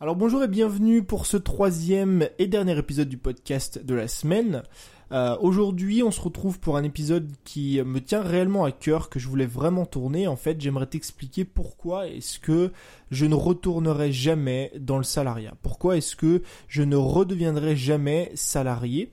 Alors bonjour et bienvenue pour ce troisième et dernier épisode du podcast de la semaine. Euh, Aujourd'hui on se retrouve pour un épisode qui me tient réellement à cœur, que je voulais vraiment tourner. En fait j'aimerais t'expliquer pourquoi est-ce que je ne retournerai jamais dans le salariat. Pourquoi est-ce que je ne redeviendrai jamais salarié?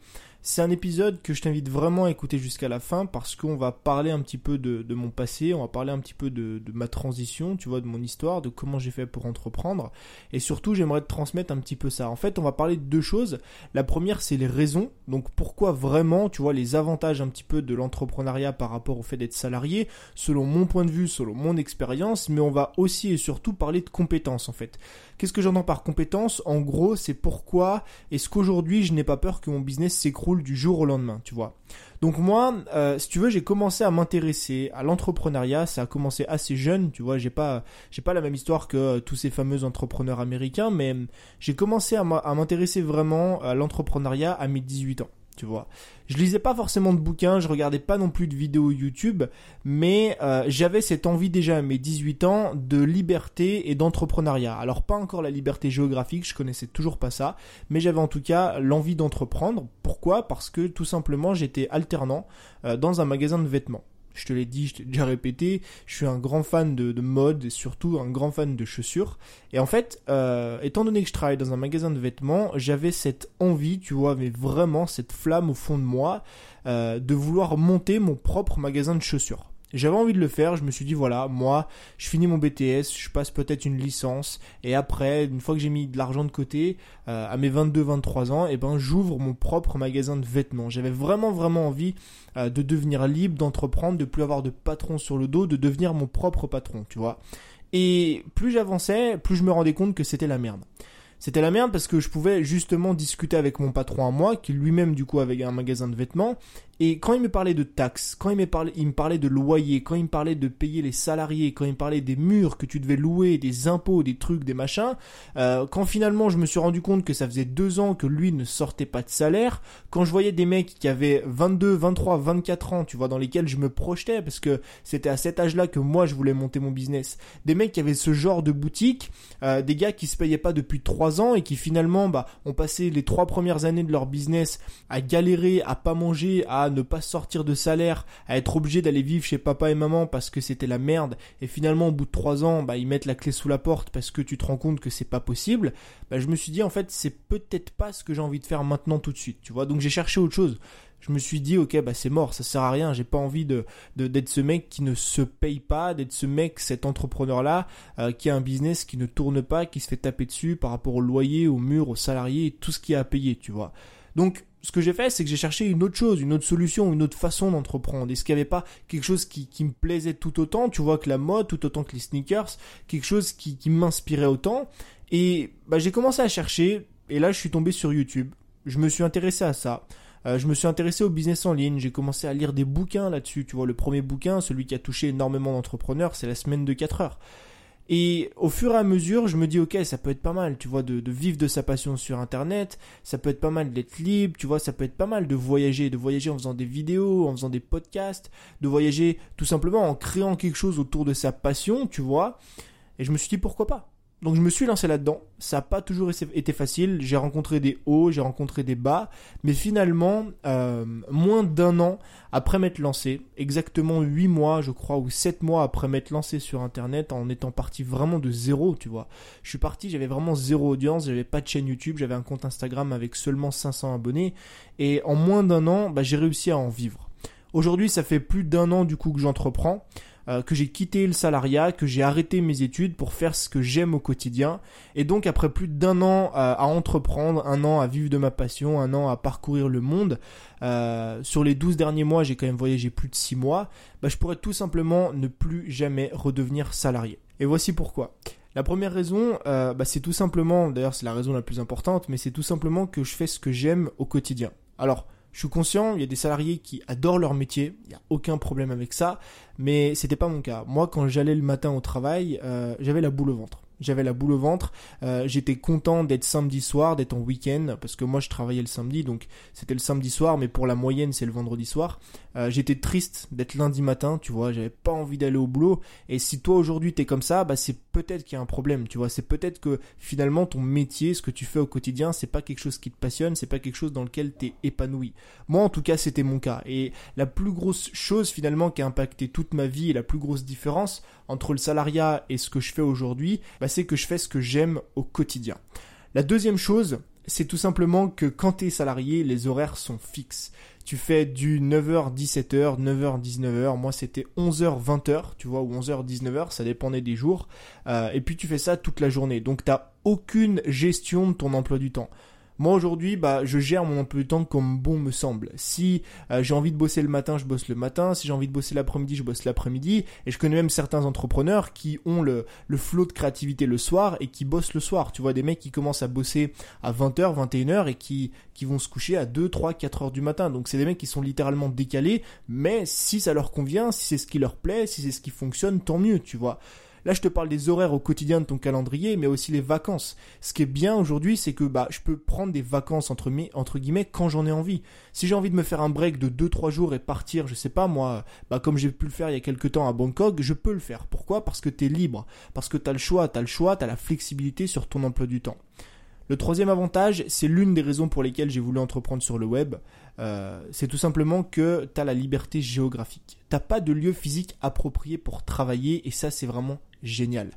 C'est un épisode que je t'invite vraiment à écouter jusqu'à la fin parce qu'on va parler un petit peu de, mon passé, on va parler un petit peu de, ma transition, tu vois, de mon histoire, de comment j'ai fait pour entreprendre. Et surtout, j'aimerais te transmettre un petit peu ça. En fait, on va parler de deux choses. La première, c'est les raisons. Donc, pourquoi vraiment, tu vois, les avantages un petit peu de l'entrepreneuriat par rapport au fait d'être salarié, selon mon point de vue, selon mon expérience. Mais on va aussi et surtout parler de compétences, en fait. Qu'est-ce que j'entends par compétences? En gros, c'est pourquoi est-ce qu'aujourd'hui, je n'ai pas peur que mon business s'écroule? Du jour au lendemain, tu vois. Donc moi, euh, si tu veux, j'ai commencé à m'intéresser à l'entrepreneuriat. Ça a commencé assez jeune, tu vois. J'ai pas, j'ai pas la même histoire que euh, tous ces fameux entrepreneurs américains, mais j'ai commencé à m'intéresser vraiment à l'entrepreneuriat à mes 18 ans tu vois. Je lisais pas forcément de bouquins, je regardais pas non plus de vidéos YouTube, mais euh, j'avais cette envie déjà à mes 18 ans de liberté et d'entrepreneuriat. Alors pas encore la liberté géographique, je connaissais toujours pas ça, mais j'avais en tout cas l'envie d'entreprendre. Pourquoi? Parce que tout simplement j'étais alternant euh, dans un magasin de vêtements. Je te l'ai dit, je t'ai déjà répété, je suis un grand fan de, mode et surtout un grand fan de chaussures. Et en fait, euh, étant donné que je travaille dans un magasin de vêtements, j'avais cette envie, tu vois, mais vraiment cette flamme au fond de moi, euh, de vouloir monter mon propre magasin de chaussures. J'avais envie de le faire, je me suis dit voilà, moi, je finis mon BTS, je passe peut-être une licence, et après, une fois que j'ai mis de l'argent de côté, euh, à mes 22-23 ans, eh ben j'ouvre mon propre magasin de vêtements. J'avais vraiment vraiment envie euh, de devenir libre, d'entreprendre, de plus avoir de patron sur le dos, de devenir mon propre patron, tu vois. Et plus j'avançais, plus je me rendais compte que c'était la merde. C'était la merde parce que je pouvais justement discuter avec mon patron à moi, qui lui-même du coup avait un magasin de vêtements, et quand il me parlait de taxes, quand il me parlait, il me parlait de loyer, quand il me parlait de payer les salariés, quand il me parlait des murs que tu devais louer, des impôts, des trucs, des machins, euh, quand finalement je me suis rendu compte que ça faisait deux ans que lui ne sortait pas de salaire, quand je voyais des mecs qui avaient 22, 23, 24 ans, tu vois, dans lesquels je me projetais, parce que c'était à cet âge-là que moi je voulais monter mon business, des mecs qui avaient ce genre de boutique, euh, des gars qui se payaient pas depuis trois ans et qui finalement bah, ont passé les trois premières années de leur business à galérer, à pas manger, à ne pas sortir de salaire, à être obligé d'aller vivre chez papa et maman parce que c'était la merde, et finalement au bout de trois ans, bah, ils mettent la clé sous la porte parce que tu te rends compte que c'est pas possible, bah, je me suis dit en fait c'est peut-être pas ce que j'ai envie de faire maintenant tout de suite, tu vois, donc j'ai cherché autre chose. Je me suis dit ok bah c'est mort, ça sert à rien, j'ai pas envie de d'être ce mec qui ne se paye pas, d'être ce mec, cet entrepreneur là euh, qui a un business qui ne tourne pas, qui se fait taper dessus par rapport au loyer, au mur, aux salariés, tout ce qu'il y a à payer, tu vois. Donc ce que j'ai fait, c'est que j'ai cherché une autre chose, une autre solution, une autre façon d'entreprendre. Est-ce qu'il n'y avait pas quelque chose qui, me plaisait tout autant, tu vois, que la mode, tout autant que les sneakers, quelque chose qui, m'inspirait autant Et bah, j'ai commencé à chercher, et là je suis tombé sur YouTube. Je me suis intéressé à ça. Euh, je me suis intéressé au business en ligne, j'ai commencé à lire des bouquins là-dessus. Tu vois, le premier bouquin, celui qui a touché énormément d'entrepreneurs, c'est la semaine de 4 heures. Et au fur et à mesure, je me dis, ok, ça peut être pas mal, tu vois, de, vivre de sa passion sur Internet, ça peut être pas mal d'être libre, tu vois, ça peut être pas mal de voyager, de voyager en faisant des vidéos, en faisant des podcasts, de voyager tout simplement en créant quelque chose autour de sa passion, tu vois. Et je me suis dit, pourquoi pas? Donc je me suis lancé là-dedans. Ça n'a pas toujours été facile. J'ai rencontré des hauts, j'ai rencontré des bas. Mais finalement, euh, moins d'un an après m'être lancé, exactement 8 mois, je crois, ou 7 mois après m'être lancé sur Internet, en étant parti vraiment de zéro, tu vois. Je suis parti, j'avais vraiment zéro audience, j'avais pas de chaîne YouTube, j'avais un compte Instagram avec seulement 500 abonnés. Et en moins d'un an, bah, j'ai réussi à en vivre. Aujourd'hui, ça fait plus d'un an du coup que j'entreprends. Euh, que j'ai quitté le salariat, que j'ai arrêté mes études pour faire ce que j'aime au quotidien. Et donc après plus d'un an euh, à entreprendre, un an à vivre de ma passion, un an à parcourir le monde, euh, sur les 12 derniers mois j'ai quand même voyagé plus de 6 mois, bah, je pourrais tout simplement ne plus jamais redevenir salarié. Et voici pourquoi. La première raison, bah, c'est tout simplement, d'ailleurs c'est la raison la plus importante, mais c'est tout simplement que je fais ce que j'aime au quotidien. Alors, je suis conscient, il y a des salariés qui adorent leur métier, il n'y a aucun problème avec ça, mais c'était pas mon cas. Moi, quand j'allais le matin au travail, euh, j'avais la boule au ventre. J'avais la boule au ventre. Euh, j'étais content d'être samedi soir, d'être en week-end, parce que moi je travaillais le samedi, donc c'était le samedi soir, mais pour la moyenne c'est le vendredi soir. Euh, j'étais triste d'être lundi matin, tu vois, j'avais pas envie d'aller au boulot. Et si toi aujourd'hui t'es comme ça, bah c'est peut-être qu'il y a un problème, tu vois. C'est peut-être que finalement ton métier, ce que tu fais au quotidien, c'est pas quelque chose qui te passionne, c'est pas quelque chose dans lequel t'es épanoui. Moi en tout cas c'était mon cas. Et la plus grosse chose finalement qui a impacté toute ma vie et la plus grosse différence entre le salariat et ce que je fais aujourd'hui, bah, c'est que je fais ce que j'aime au quotidien. La deuxième chose, c'est tout simplement que quand tu es salarié, les horaires sont fixes. Tu fais du 9h 17h, 9h 19h, moi c'était 11h 20h, tu vois, ou 11h 19h, ça dépendait des jours. Euh, et puis tu fais ça toute la journée. Donc t'as aucune gestion de ton emploi du temps. Moi aujourd'hui, bah, je gère mon emploi du temps comme bon me semble. Si euh, j'ai envie de bosser le matin, je bosse le matin. Si j'ai envie de bosser l'après-midi, je bosse l'après-midi. Et je connais même certains entrepreneurs qui ont le, le flot de créativité le soir et qui bossent le soir. Tu vois, des mecs qui commencent à bosser à 20h, 21h et qui, qui vont se coucher à 2, 3, 4 heures du matin. Donc c'est des mecs qui sont littéralement décalés. Mais si ça leur convient, si c'est ce qui leur plaît, si c'est ce qui fonctionne, tant mieux, tu vois. Là, je te parle des horaires au quotidien de ton calendrier, mais aussi les vacances. Ce qui est bien aujourd'hui, c'est que bah, je peux prendre des vacances entre, entre guillemets quand j'en ai envie. Si j'ai envie de me faire un break de 2-3 jours et partir, je sais pas moi, bah, comme j'ai pu le faire il y a quelques temps à Bangkok, je peux le faire. Pourquoi? Parce que tu es libre, parce que tu as le choix, tu as le choix, tu as la flexibilité sur ton emploi du temps. Le troisième avantage, c'est l'une des raisons pour lesquelles j'ai voulu entreprendre sur le web. Euh, c'est tout simplement que tu as la liberté géographique. T'as pas de lieu physique approprié pour travailler et ça c'est vraiment génial.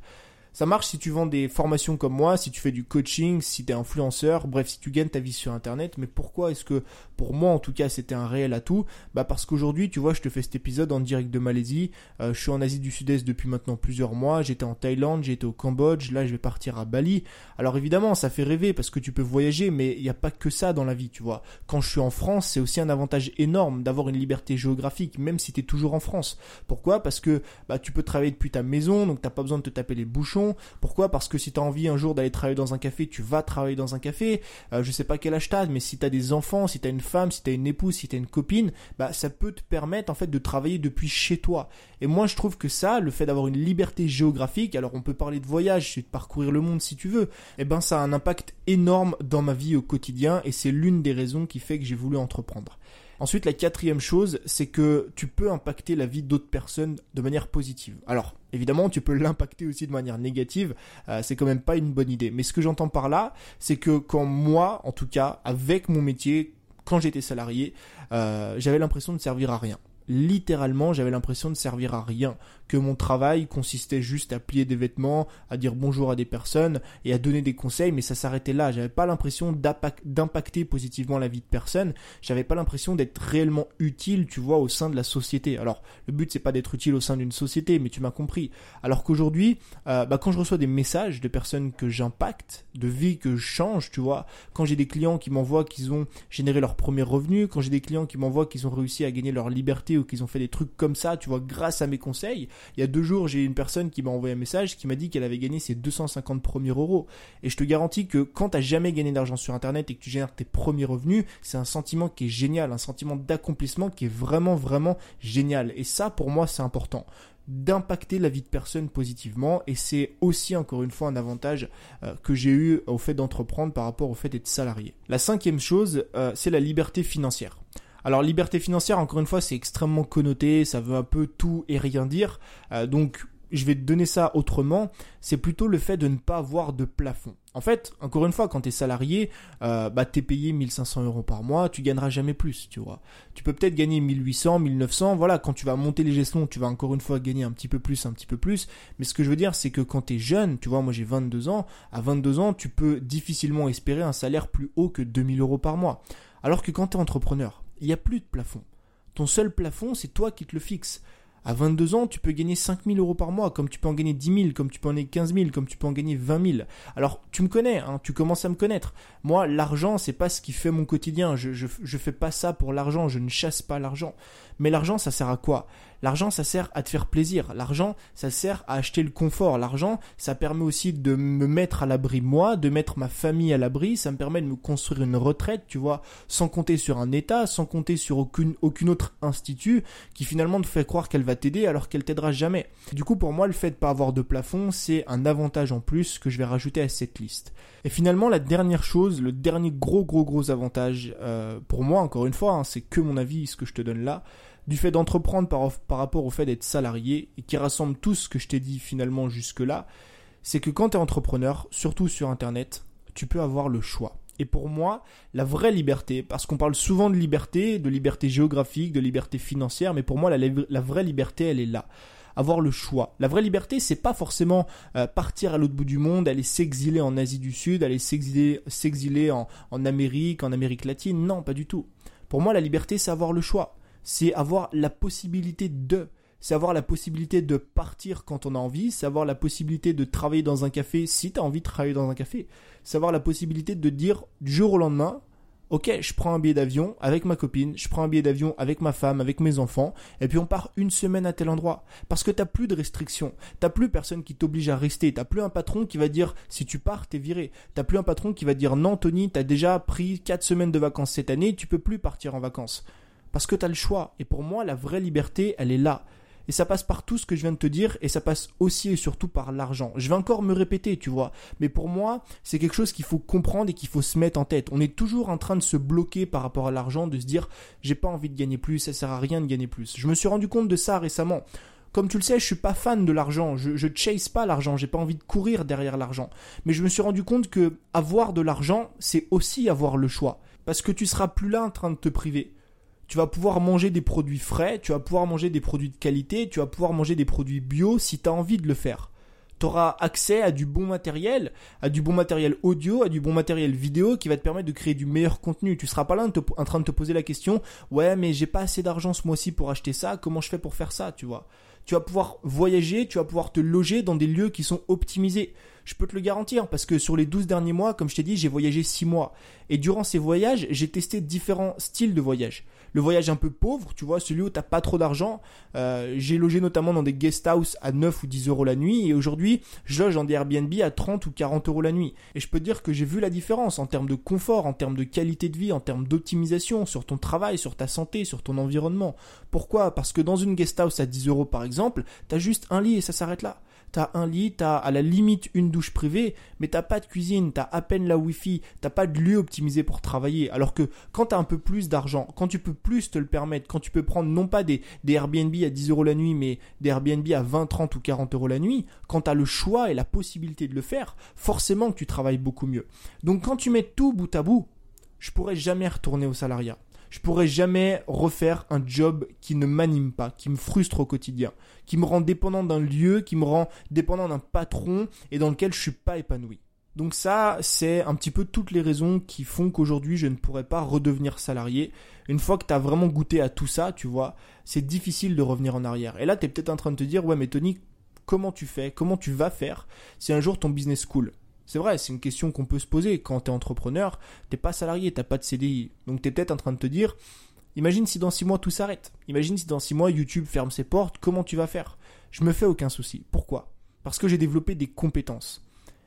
Ça marche si tu vends des formations comme moi, si tu fais du coaching, si tu es influenceur, bref, si tu gagnes ta vie sur Internet. Mais pourquoi est-ce que, pour moi en tout cas, c'était un réel atout? Bah parce qu'aujourd'hui, tu vois, je te fais cet épisode en direct de Malaisie. Euh, je suis en Asie du Sud-Est depuis maintenant plusieurs mois. J'étais en Thaïlande, j'étais au Cambodge. Là, je vais partir à Bali. Alors évidemment, ça fait rêver parce que tu peux voyager, mais il n'y a pas que ça dans la vie, tu vois. Quand je suis en France, c'est aussi un avantage énorme d'avoir une liberté géographique, même si tu es toujours en France. Pourquoi? Parce que bah, tu peux travailler depuis ta maison, donc t'as pas besoin de te taper les bouchons pourquoi? Parce que si tu as envie un jour d'aller travailler dans un café, tu vas travailler dans un café. Euh, je sais pas quel âge mais si t'as des enfants, si t'as une femme, si t'as une épouse, si t'as une copine, bah ça peut te permettre en fait de travailler depuis chez toi. Et moi je trouve que ça, le fait d'avoir une liberté géographique, alors on peut parler de voyage, de parcourir le monde si tu veux, et eh ben ça a un impact énorme dans ma vie au quotidien et c'est l'une des raisons qui fait que j'ai voulu entreprendre. Ensuite, la quatrième chose, c'est que tu peux impacter la vie d'autres personnes de manière positive. Alors, évidemment, tu peux l'impacter aussi de manière négative, euh, c'est quand même pas une bonne idée. Mais ce que j'entends par là, c'est que quand moi, en tout cas, avec mon métier, quand j'étais salarié, euh, j'avais l'impression de servir à rien littéralement, j'avais l'impression de servir à rien, que mon travail consistait juste à plier des vêtements, à dire bonjour à des personnes et à donner des conseils, mais ça s'arrêtait là. J'avais pas l'impression d'impacter positivement la vie de personne. J'avais pas l'impression d'être réellement utile, tu vois, au sein de la société. Alors, le but c'est pas d'être utile au sein d'une société, mais tu m'as compris. Alors qu'aujourd'hui, euh, bah, quand je reçois des messages de personnes que j'impacte, de vie que je change, tu vois, quand j'ai des clients qui m'envoient qu'ils ont généré leur premier revenu, quand j'ai des clients qui m'envoient qu'ils ont réussi à gagner leur liberté ou qu'ils ont fait des trucs comme ça, tu vois, grâce à mes conseils. Il y a deux jours, j'ai une personne qui m'a envoyé un message qui m'a dit qu'elle avait gagné ses 250 premiers euros. Et je te garantis que quand t'as jamais gagné d'argent sur Internet et que tu génères tes premiers revenus, c'est un sentiment qui est génial, un sentiment d'accomplissement qui est vraiment, vraiment génial. Et ça, pour moi, c'est important d'impacter la vie de personnes positivement et c'est aussi encore une fois un avantage euh, que j'ai eu au fait d'entreprendre par rapport au fait d'être salarié. La cinquième chose, euh, c'est la liberté financière. Alors liberté financière, encore une fois, c'est extrêmement connoté, ça veut un peu tout et rien dire. Euh, donc je vais te donner ça autrement, c'est plutôt le fait de ne pas avoir de plafond. En fait, encore une fois, quand tu es salarié, euh, bah, tu es payé 1500 euros par mois, tu gagneras jamais plus, tu vois. Tu peux peut-être gagner 1800, 1900, voilà, quand tu vas monter les gestions, tu vas encore une fois gagner un petit peu plus, un petit peu plus. Mais ce que je veux dire, c'est que quand tu es jeune, tu vois, moi j'ai 22 ans, à 22 ans, tu peux difficilement espérer un salaire plus haut que 2000 euros par mois. Alors que quand tu entrepreneur, il n'y a plus de plafond. Ton seul plafond, c'est toi qui te le fixes. À 22 ans, tu peux gagner 5000 euros par mois, comme tu peux en gagner 10 000, comme tu peux en gagner 15 000, comme tu peux en gagner 20 000. Alors, tu me connais, hein, tu commences à me connaître. Moi, l'argent, c'est pas ce qui fait mon quotidien. Je, je, je fais pas ça pour l'argent, je ne chasse pas l'argent. Mais l'argent, ça sert à quoi? L'argent, ça sert à te faire plaisir. L'argent, ça sert à acheter le confort. L'argent, ça permet aussi de me mettre à l'abri moi, de mettre ma famille à l'abri. Ça me permet de me construire une retraite, tu vois, sans compter sur un État, sans compter sur aucune, aucune autre institut qui finalement te fait croire qu'elle va t'aider alors qu'elle t'aidera jamais. Du coup, pour moi, le fait de pas avoir de plafond, c'est un avantage en plus que je vais rajouter à cette liste. Et finalement, la dernière chose, le dernier gros gros gros avantage, euh, pour moi, encore une fois, hein, c'est que mon avis, ce que je te donne là, du fait d'entreprendre par, rapport au fait d'être salarié et qui rassemble tout ce que je t'ai dit finalement jusque-là, c'est que quand tu es entrepreneur, surtout sur Internet, tu peux avoir le choix. Et pour moi, la vraie liberté, parce qu'on parle souvent de liberté, de liberté géographique, de liberté financière, mais pour moi, la, vraie liberté, elle est là. Avoir le choix. La vraie liberté, c'est pas forcément euh, partir à l'autre bout du monde, aller s'exiler en Asie du Sud, aller s'exiler, en, en Amérique, en Amérique latine. Non, pas du tout. Pour moi, la liberté, c'est avoir le choix. C'est avoir la possibilité de c'est avoir la possibilité de partir quand on a envie, c'est avoir la possibilité de travailler dans un café si tu as envie de travailler dans un café, c'est avoir la possibilité de dire du jour au lendemain, ok, je prends un billet d'avion avec ma copine, je prends un billet d'avion avec ma femme, avec mes enfants, et puis on part une semaine à tel endroit. Parce que t'as plus de restrictions, t'as plus personne qui t'oblige à rester, t'as plus un patron qui va dire si tu pars, t'es viré, t'as plus un patron qui va dire non Tony, t'as déjà pris 4 semaines de vacances cette année, tu peux plus partir en vacances. Parce que t'as le choix. Et pour moi, la vraie liberté, elle est là. Et ça passe par tout ce que je viens de te dire, et ça passe aussi et surtout par l'argent. Je vais encore me répéter, tu vois. Mais pour moi, c'est quelque chose qu'il faut comprendre et qu'il faut se mettre en tête. On est toujours en train de se bloquer par rapport à l'argent, de se dire, j'ai pas envie de gagner plus, ça sert à rien de gagner plus. Je me suis rendu compte de ça récemment. Comme tu le sais, je suis pas fan de l'argent. Je, je chase pas l'argent. J'ai pas envie de courir derrière l'argent. Mais je me suis rendu compte que avoir de l'argent, c'est aussi avoir le choix. Parce que tu seras plus là en train de te priver tu vas pouvoir manger des produits frais, tu vas pouvoir manger des produits de qualité, tu vas pouvoir manger des produits bio si tu as envie de le faire. Tu auras accès à du bon matériel, à du bon matériel audio, à du bon matériel vidéo qui va te permettre de créer du meilleur contenu. Tu seras pas là en, train de te poser la question, ouais mais j'ai pas assez d'argent ce mois-ci pour acheter ça, comment je fais pour faire ça, tu vois. Tu vas pouvoir voyager, tu vas pouvoir te loger dans des lieux qui sont optimisés. Je peux te le garantir parce que sur les 12 derniers mois, comme je t'ai dit, j'ai voyagé 6 mois. Et durant ces voyages, j'ai testé différents styles de voyage le voyage un peu pauvre, tu vois, celui où t'as pas trop d'argent. Euh, j'ai logé notamment dans des guest house à 9 ou 10 euros la nuit et aujourd'hui, je loge dans des Airbnb à 30 ou 40 euros la nuit. Et je peux dire que j'ai vu la différence en termes de confort, en termes de qualité de vie, en termes d'optimisation sur ton travail, sur ta santé, sur ton environnement. Pourquoi? Parce que dans une guest house à 10 euros par exemple, t'as juste un lit et ça s'arrête là t'as un lit, t'as à la limite une douche privée, mais t'as pas de cuisine, t'as à peine la wifi, t'as pas de lieu optimisé pour travailler. Alors que quand t'as un peu plus d'argent, quand tu peux plus te le permettre, quand tu peux prendre non pas des, Airbnb à 10 euros la nuit, mais des Airbnb à 20, 30 ou 40 euros la nuit, quand t'as le choix et la possibilité de le faire, forcément que tu travailles beaucoup mieux. Donc quand tu mets tout bout à bout, je pourrais jamais retourner au salariat je pourrais jamais refaire un job qui ne m'anime pas, qui me frustre au quotidien, qui me rend dépendant d'un lieu, qui me rend dépendant d'un patron et dans lequel je suis pas épanoui. Donc ça, c'est un petit peu toutes les raisons qui font qu'aujourd'hui je ne pourrais pas redevenir salarié. Une fois que tu as vraiment goûté à tout ça, tu vois, c'est difficile de revenir en arrière. Et là, tu es peut-être en train de te dire, ouais mais Tony, comment tu fais? Comment tu vas faire si un jour ton business coule? C'est vrai, c'est une question qu'on peut se poser. Quand tu es entrepreneur, t'es pas salarié, t'as pas de CDI. Donc tu es peut-être en train de te dire, imagine si dans 6 mois tout s'arrête. Imagine si dans 6 mois YouTube ferme ses portes, comment tu vas faire? Je me fais aucun souci. Pourquoi? Parce que j'ai développé des compétences.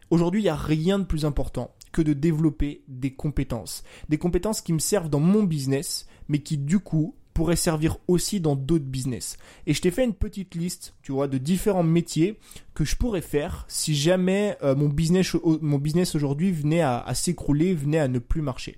Aujourd'hui, il n'y a rien de plus important que de développer des compétences. Des compétences qui me servent dans mon business, mais qui du coup pourrait servir aussi dans d'autres business. Et je t'ai fait une petite liste, tu vois, de différents métiers que je pourrais faire si jamais euh, mon business, mon business aujourd'hui venait à s'écrouler, venait à ne plus marcher.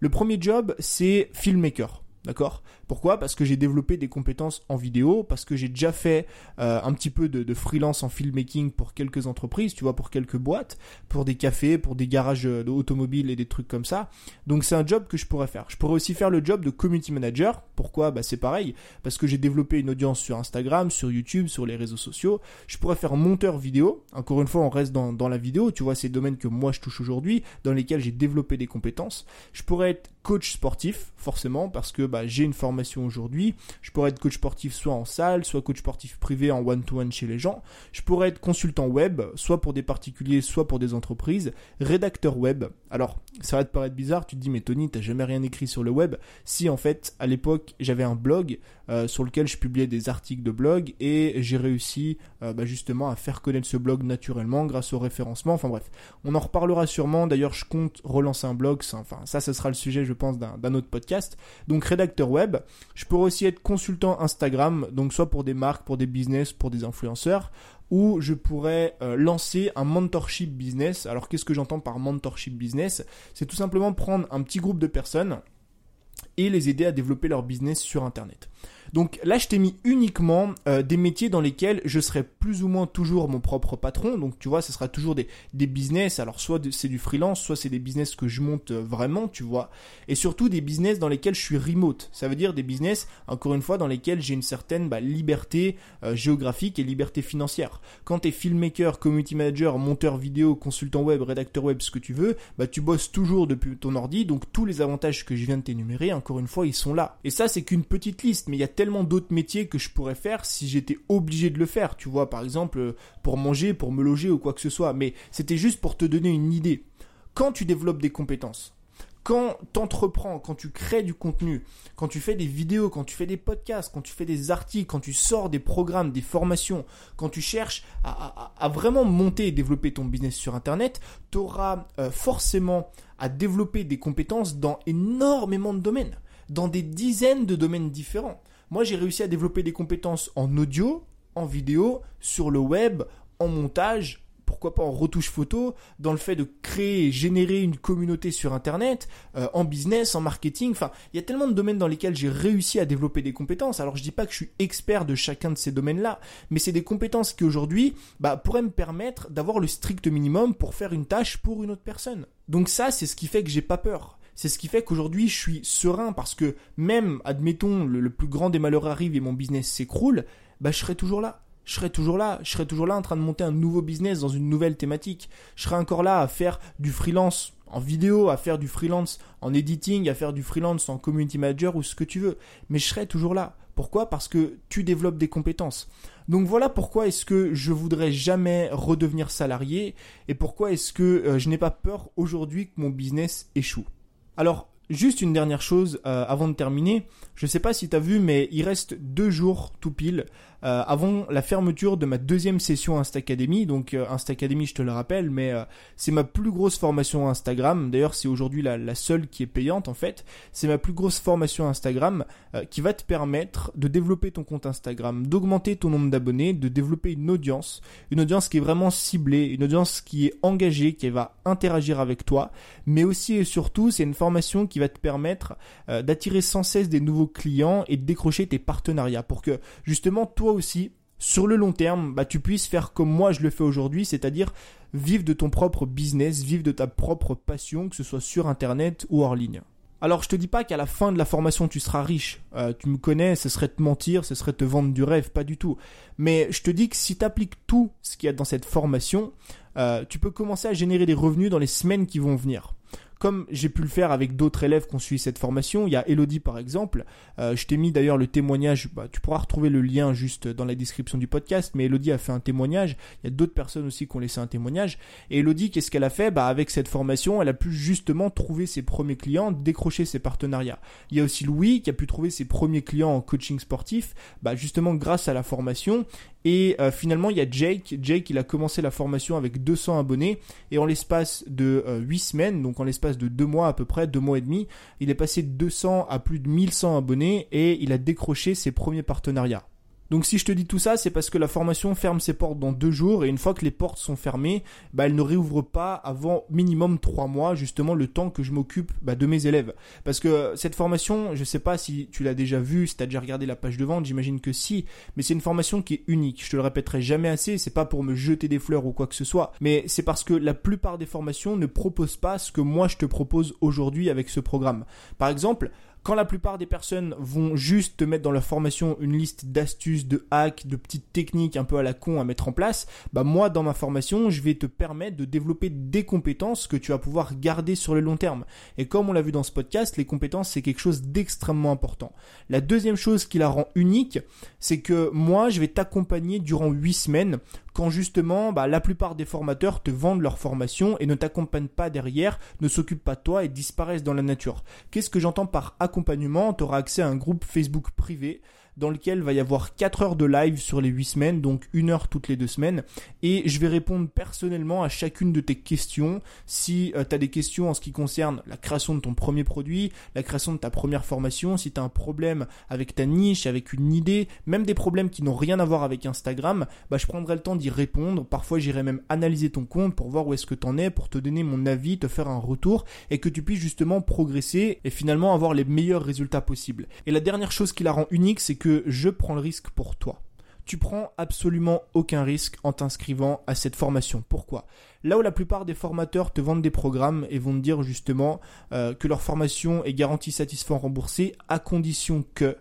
Le premier job, c'est filmmaker. D'accord? Pourquoi? Parce que j'ai développé des compétences en vidéo, parce que j'ai déjà fait euh, un petit peu de, freelance en filmmaking pour quelques entreprises, tu vois, pour quelques boîtes, pour des cafés, pour des garages d'automobiles et des trucs comme ça. Donc c'est un job que je pourrais faire. Je pourrais aussi faire le job de community manager. Pourquoi? Bah c'est pareil, parce que j'ai développé une audience sur Instagram, sur YouTube, sur les réseaux sociaux. Je pourrais faire monteur vidéo. Encore une fois, on reste dans, dans la vidéo, tu vois, ces domaines que moi je touche aujourd'hui, dans lesquels j'ai développé des compétences. Je pourrais être coach sportif, forcément, parce que bah, j'ai une formation aujourd'hui. Je pourrais être coach sportif soit en salle, soit coach sportif privé en one-to-one chez les gens. Je pourrais être consultant web, soit pour des particuliers, soit pour des entreprises. Rédacteur web. Alors, ça va te paraître bizarre, tu te dis, mais Tony, t'as jamais rien écrit sur le web. Si, en fait, à l'époque, j'avais un blog euh, sur lequel je publiais des articles de blog et j'ai réussi euh, bah, justement à faire connaître ce blog naturellement grâce au référencement. Enfin bref, on en reparlera sûrement. D'ailleurs, je compte relancer un blog. Enfin, ça, ce sera le sujet, je pense, d'un autre podcast. Donc, rédacteur web. Je pourrais aussi être consultant Instagram, donc soit pour des marques, pour des business, pour des influenceurs où je pourrais euh, lancer un mentorship business. Alors qu'est-ce que j'entends par mentorship business? C'est tout simplement prendre un petit groupe de personnes et les aider à développer leur business sur Internet. Donc là, je t'ai mis uniquement euh, des métiers dans lesquels je serai plus ou moins toujours mon propre patron. Donc tu vois, ce sera toujours des, des business. Alors soit c'est du freelance, soit c'est des business que je monte euh, vraiment, tu vois. Et surtout des business dans lesquels je suis remote. Ça veut dire des business, encore une fois, dans lesquels j'ai une certaine bah, liberté euh, géographique et liberté financière. Quand tu es filmmaker, community manager, monteur vidéo, consultant web, rédacteur web, ce que tu veux, bah tu bosses toujours depuis ton ordi. Donc tous les avantages que je viens de t'énumérer, encore une fois, ils sont là. Et ça, c'est qu'une petite liste, mais il y a tellement d'autres métiers que je pourrais faire si j'étais obligé de le faire, tu vois, par exemple euh, pour manger, pour me loger ou quoi que ce soit. Mais c'était juste pour te donner une idée. Quand tu développes des compétences, quand tu entreprends, quand tu crées du contenu, quand tu fais des vidéos, quand tu fais des podcasts, quand tu fais des articles, quand tu sors des programmes, des formations, quand tu cherches à, vraiment monter et développer ton business sur Internet, tu auras euh, forcément à développer des compétences dans énormément de domaines, dans des dizaines de domaines différents. Moi, j'ai réussi à développer des compétences en audio, en vidéo, sur le web, en montage, pourquoi pas en retouche photo, dans le fait de créer et générer une communauté sur Internet, euh, en business, en marketing. Enfin, il y a tellement de domaines dans lesquels j'ai réussi à développer des compétences. Alors, je dis pas que je suis expert de chacun de ces domaines-là, mais c'est des compétences qui aujourd'hui bah, pourraient me permettre d'avoir le strict minimum pour faire une tâche pour une autre personne. Donc ça, c'est ce qui fait que j'ai pas peur. C'est ce qui fait qu'aujourd'hui, je suis serein parce que même, admettons, le, plus grand des malheurs arrive et mon business s'écroule, bah, je serai toujours là. Je serai toujours là. Je serai toujours là en train de monter un nouveau business dans une nouvelle thématique. Je serai encore là à faire du freelance en vidéo, à faire du freelance en editing, à faire du freelance en community manager ou ce que tu veux. Mais je serai toujours là. Pourquoi? Parce que tu développes des compétences. Donc voilà pourquoi est-ce que je voudrais jamais redevenir salarié et pourquoi est-ce que euh, je n'ai pas peur aujourd'hui que mon business échoue. Alors, juste une dernière chose euh, avant de terminer. Je sais pas si tu as vu, mais il reste deux jours tout pile euh, avant la fermeture de ma deuxième session Insta Academy. Donc euh, Insta Academy, je te le rappelle, mais euh, c'est ma plus grosse formation Instagram. D'ailleurs, c'est aujourd'hui la, seule qui est payante en fait. C'est ma plus grosse formation Instagram qui va te permettre de développer ton compte Instagram, d'augmenter ton nombre d'abonnés, de développer une audience, une audience qui est vraiment ciblée, une audience qui est engagée, qui va interagir avec toi, mais aussi et surtout, c'est une formation qui va te permettre d'attirer sans cesse des nouveaux clients et de décrocher tes partenariats pour que justement toi aussi, sur le long terme, bah, tu puisses faire comme moi je le fais aujourd'hui, c'est-à-dire vivre de ton propre business, vivre de ta propre passion, que ce soit sur Internet ou hors ligne. Alors je te dis pas qu'à la fin de la formation tu seras riche. Euh, tu me connais, ce serait te mentir, ce serait te vendre du rêve, pas du tout. Mais je te dis que si tu appliques tout ce qu'il y a dans cette formation, euh, tu peux commencer à générer des revenus dans les semaines qui vont venir comme j'ai pu le faire avec d'autres élèves qui ont suivi cette formation. Il y a Elodie par exemple. Euh, je t'ai mis d'ailleurs le témoignage. Bah, tu pourras retrouver le lien juste dans la description du podcast. Mais Elodie a fait un témoignage. Il y a d'autres personnes aussi qui ont laissé un témoignage. Et Elodie, qu'est-ce qu'elle a fait? Bah, Avec cette formation, elle a pu justement trouver ses premiers clients, décrocher ses partenariats. Il y a aussi Louis qui a pu trouver ses premiers clients en coaching sportif, bah, justement grâce à la formation. Et euh, finalement, il y a Jake. Jake, il a commencé la formation avec 200 abonnés. Et en l'espace de 8 euh, semaines, donc en l'espace de 2 mois à peu près, 2 mois et demi, il est passé de 200 à plus de 1100 abonnés et il a décroché ses premiers partenariats. Donc si je te dis tout ça, c'est parce que la formation ferme ses portes dans deux jours et une fois que les portes sont fermées, bah, elle ne réouvre pas avant minimum trois mois, justement le temps que je m'occupe bah, de mes élèves. Parce que cette formation, je sais pas si tu l'as déjà vue, si tu as déjà regardé la page de vente, j'imagine que si, mais c'est une formation qui est unique. Je te le répéterai jamais assez, c'est pas pour me jeter des fleurs ou quoi que ce soit, mais c'est parce que la plupart des formations ne proposent pas ce que moi je te propose aujourd'hui avec ce programme. Par exemple, quand la plupart des personnes vont juste te mettre dans leur formation une liste d'astuces, de hacks, de petites techniques un peu à la con à mettre en place, bah moi dans ma formation, je vais te permettre de développer des compétences que tu vas pouvoir garder sur le long terme. Et comme on l'a vu dans ce podcast, les compétences c'est quelque chose d'extrêmement important. La deuxième chose qui la rend unique, c'est que moi je vais t'accompagner durant 8 semaines quand justement bah, la plupart des formateurs te vendent leur formation et ne t'accompagnent pas derrière, ne s'occupent pas de toi et disparaissent dans la nature. Qu'est-ce que j'entends par accompagnement? Tu auras accès à un groupe Facebook privé dans lequel va y avoir 4 heures de live sur les 8 semaines, donc une heure toutes les deux semaines. Et je vais répondre personnellement à chacune de tes questions. Si euh, tu as des questions en ce qui concerne la création de ton premier produit, la création de ta première formation, si tu as un problème avec ta niche, avec une idée, même des problèmes qui n'ont rien à voir avec Instagram, bah, je prendrai le temps d'y répondre. Parfois, j'irai même analyser ton compte pour voir où est-ce que tu en es, pour te donner mon avis, te faire un retour et que tu puisses justement progresser et finalement avoir les meilleurs résultats possibles. Et la dernière chose qui la rend unique, c'est que je prends le risque pour toi tu prends absolument aucun risque en t'inscrivant à cette formation. Pourquoi? Là où la plupart des formateurs te vendent des programmes et vont te dire justement euh, que leur formation est garantie satisfaite remboursée à condition que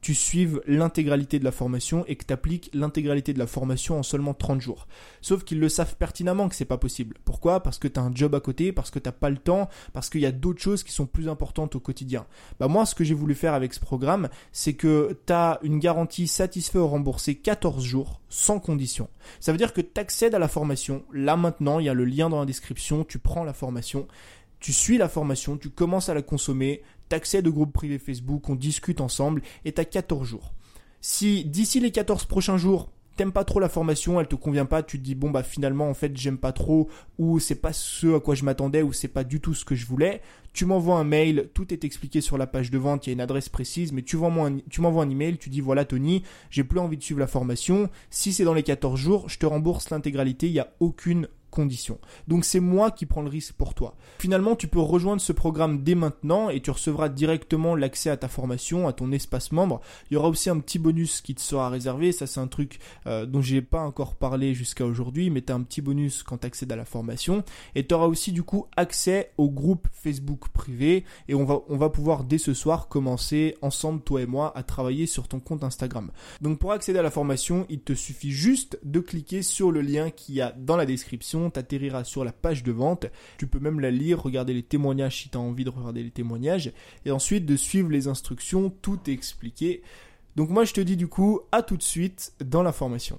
tu suives l'intégralité de la formation et que tu appliques l'intégralité de la formation en seulement 30 jours. Sauf qu'ils le savent pertinemment que c'est pas possible. Pourquoi? Parce que tu as un job à côté, parce que t'as pas le temps, parce qu'il y a d'autres choses qui sont plus importantes au quotidien. Bah moi ce que j'ai voulu faire avec ce programme, c'est que tu as une garantie satisfait ou remboursé 14 jours sans condition. Ça veut dire que tu accèdes à la formation, là maintenant, il y a le lien dans la description, tu prends la formation tu suis la formation, tu commences à la consommer, t'accèdes au groupe privé Facebook, on discute ensemble et t'as 14 jours. Si d'ici les 14 prochains jours, t'aimes pas trop la formation, elle te convient pas, tu te dis bon bah finalement en fait j'aime pas trop ou c'est pas ce à quoi je m'attendais ou c'est pas du tout ce que je voulais, tu m'envoies un mail, tout est expliqué sur la page de vente, il y a une adresse précise, mais tu m'envoies un, email, tu dis voilà Tony, j'ai plus envie de suivre la formation, si c'est dans les 14 jours, je te rembourse l'intégralité, il n'y a aucune conditions. Donc c'est moi qui prends le risque pour toi. Finalement, tu peux rejoindre ce programme dès maintenant et tu recevras directement l'accès à ta formation, à ton espace membre. Il y aura aussi un petit bonus qui te sera réservé. Ça, c'est un truc euh, dont j'ai pas encore parlé jusqu'à aujourd'hui, mais tu as un petit bonus quand tu accèdes à la formation. Et tu auras aussi du coup accès au groupe Facebook privé et on va, on va pouvoir dès ce soir commencer ensemble, toi et moi, à travailler sur ton compte Instagram. Donc pour accéder à la formation, il te suffit juste de cliquer sur le lien qu'il y a dans la description t'atterrira sur la page de vente. Tu peux même la lire, regarder les témoignages si tu as envie de regarder les témoignages, et ensuite de suivre les instructions, tout est expliqué. Donc moi je te dis du coup à tout de suite dans la formation.